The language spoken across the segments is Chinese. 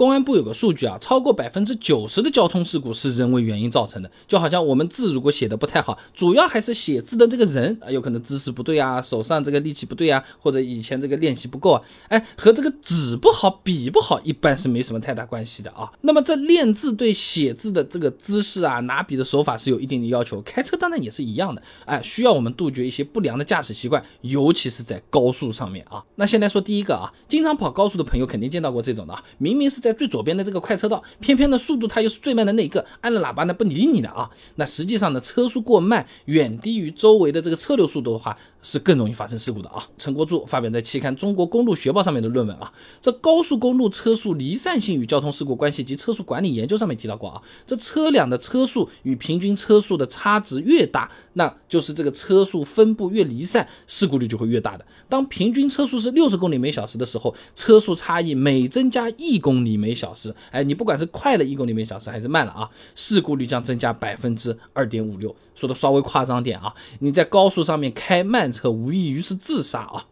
公安部有个数据啊，超过百分之九十的交通事故是人为原因造成的。就好像我们字如果写的不太好，主要还是写字的这个人啊，有可能姿势不对啊，手上这个力气不对啊，或者以前这个练习不够啊，哎，和这个纸不好、笔不好，一般是没什么太大关系的啊。那么这练字对写字的这个姿势啊、拿笔的手法是有一定的要求，开车当然也是一样的，哎，需要我们杜绝一些不良的驾驶习惯，尤其是在高速上面啊。那先来说第一个啊，经常跑高速的朋友肯定见到过这种的啊，明明是在最左边的这个快车道，偏偏的速度它又是最慢的那一个，按了喇叭呢不理你的啊。那实际上呢，车速过慢，远低于周围的这个车流速度的话，是更容易发生事故的啊。陈国柱发表在期刊《中国公路学报》上面的论文啊，这高速公路车速离散性与交通事故关系及车速管理研究上面提到过啊，这车辆的车速与平均车速的差值越大，那就是这个车速分布越离散，事故率就会越大的。当平均车速是六十公里每小时的时候，车速差异每增加一公里每小时，哎，你不管是快了一公里每小时还是慢了啊，事故率将增加百分之二点五六。说的稍微夸张点啊，你在高速上面开慢车，无异于是自杀啊。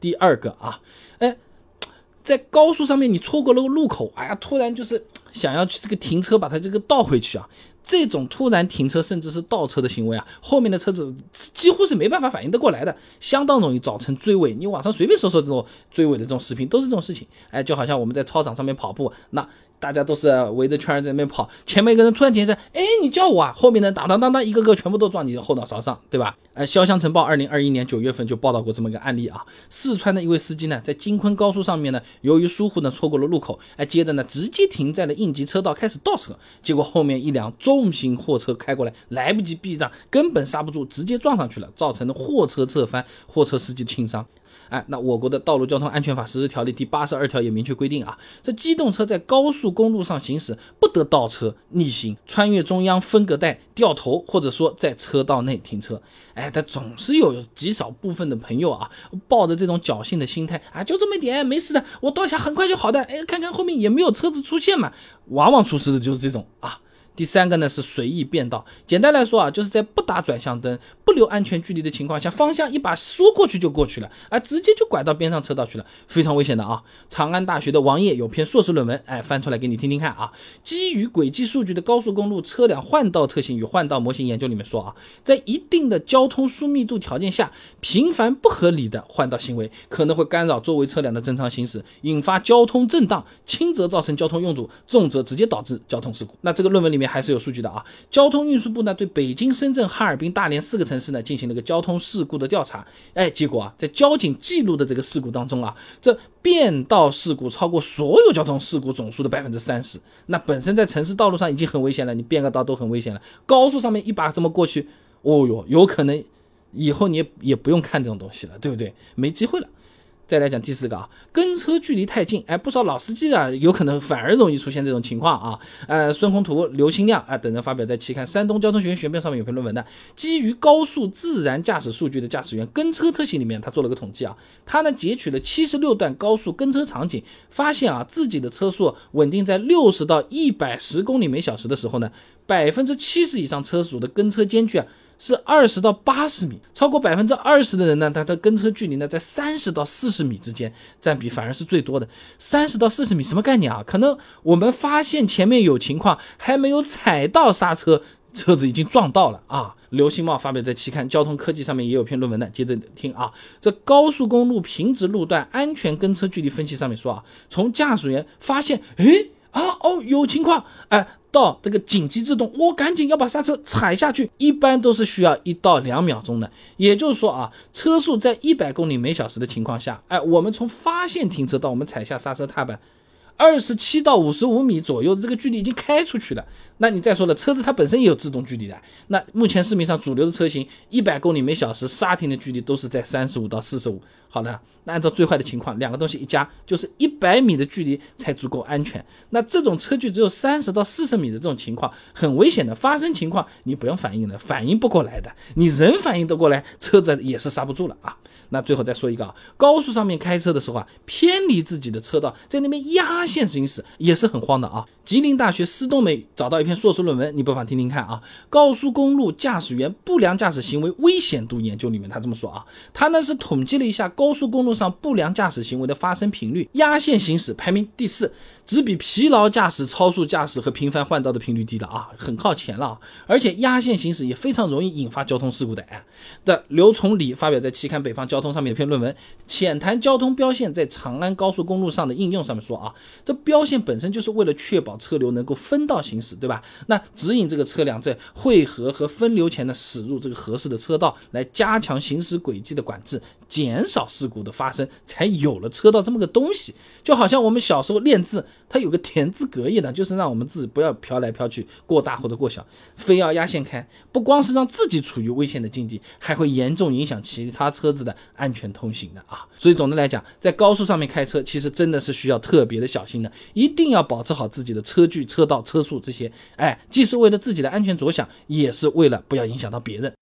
第二个啊，哎，在高速上面你错过了个路口，哎呀，突然就是想要去这个停车，把它这个倒回去啊。这种突然停车甚至是倒车的行为啊，后面的车子几乎是没办法反应得过来的，相当容易造成追尾。你网上随便搜搜这种追尾的这种视频，都是这种事情。哎，就好像我们在操场上面跑步，那。大家都是围着圈在那边跑，前面一个人突然停下，哎，你叫我啊！后面的当当当当，一个个全部都撞你的后脑勺上，对吧？哎，潇湘晨报二零二一年九月份就报道过这么一个案例啊，四川的一位司机呢，在京昆高速上面呢，由于疏忽呢，错过了路口，哎，接着呢，直接停在了应急车道开始倒车，结果后面一辆重型货车开过来，来不及避让，根本刹不住，直接撞上去了，造成了货车侧翻，货车司机轻伤。哎，那我国的《道路交通安全法实施条例》第八十二条也明确规定啊，这机动车在高速公路上行驶不得倒车、逆行、穿越中央分隔带、掉头，或者说在车道内停车。哎，但总是有极少部分的朋友啊，抱着这种侥幸的心态啊，就这么一点没事的，我倒下很快就好的。哎，看看后面也没有车子出现嘛，往往出事的就是这种啊。第三个呢是随意变道，简单来说啊，就是在不打转向灯、不留安全距离的情况下，方向一把缩过去就过去了，啊，直接就拐到边上车道去了，非常危险的啊！长安大学的王烨有篇硕士论文，哎，翻出来给你听听看啊。基于轨迹数据的高速公路车辆换道特性与换道模型研究里面说啊，在一定的交通疏密度条件下，频繁不合理的换道行为可能会干扰周围车辆的正常行驶，引发交通震荡，轻则造成交通拥堵，重则直接导致交通事故。那这个论文里里面。还是有数据的啊！交通运输部呢对北京、深圳、哈尔滨、大连四个城市呢进行了个交通事故的调查，哎，结果啊，在交警记录的这个事故当中啊，这变道事故超过所有交通事故总数的百分之三十。那本身在城市道路上已经很危险了，你变个道都很危险了，高速上面一把这么过去，哦哟，有可能以后你也也不用看这种东西了，对不对？没机会了。再来讲第四个啊，跟车距离太近，哎，不少老司机啊，有可能反而容易出现这种情况啊。呃，孙宏图、刘清亮啊等人发表在期刊《山东交通学院学报》上面有篇论文的，基于高速自然驾驶数据的驾驶员跟车特性里面，他做了个统计啊，他呢截取了七十六段高速跟车场景，发现啊自己的车速稳定在六十到一百十公里每小时的时候呢，百分之七十以上车主的跟车间距啊。是二十到八十米，超过百分之二十的人呢，他的跟车距离呢在三十到四十米之间，占比反而是最多的。三十到四十米什么概念啊？可能我们发现前面有情况，还没有踩到刹车，车子已经撞到了啊！刘新茂发表在期刊《交通科技》上面也有篇论文的，接着听啊，这高速公路平直路段安全跟车距离分析上面说啊，从驾驶员发现，哎。啊哦，有情况，哎，到这个紧急制动，我赶紧要把刹车踩下去，一般都是需要一到两秒钟的。也就是说啊，车速在一百公里每小时的情况下，哎，我们从发现停车到我们踩下刹车踏板。二十七到五十五米左右的这个距离已经开出去了，那你再说了，车子它本身也有制动距离的。那目前市面上主流的车型，一百公里每小时刹停的距离都是在三十五到四十五。好了，那按照最坏的情况，两个东西一加，就是一百米的距离才足够安全。那这种车距只有三十到四十米的这种情况，很危险的。发生情况你不用反应了，反应不过来的，你人反应得过来，车子也是刹不住了啊。那最后再说一个啊，高速上面开车的时候啊，偏离自己的车道，在那边压线行驶也是很慌的啊。吉林大学施冬梅找到一篇硕士论文，你不妨听听看啊。高速公路驾驶员不良驾驶行为危险度研究里面，他这么说啊，他呢是统计了一下高速公路上不良驾驶行为的发生频率，压线行驶排名第四，只比疲劳驾驶、超速驾驶和频繁换道的频率低了啊，很靠前了。啊而且压线行驶也非常容易引发交通事故的。哎，的刘崇礼发表在期刊《北方交通》上面一篇论文，浅谈交通标线在长安高速公路上的应用，上面说啊，这标线本身就是为了确保车流能够分道行驶，对吧？那指引这个车辆在汇合和分流前呢，驶入这个合适的车道，来加强行驶轨迹的管制，减少事故的发生，才有了车道这么个东西。就好像我们小时候练字，它有个田字格一样，就是让我们字不要飘来飘去，过大或者过小，非要压线开，不光是让自己处于危险的境地，还会严重影响其他车子的安全通行的啊。所以总的来讲，在高速上面开车，其实真的是需要特别的小心的，一定要保持好自己的车距、车道、车速这些，哎，既是为了自己的安全着想，也是为了不要影响到别人。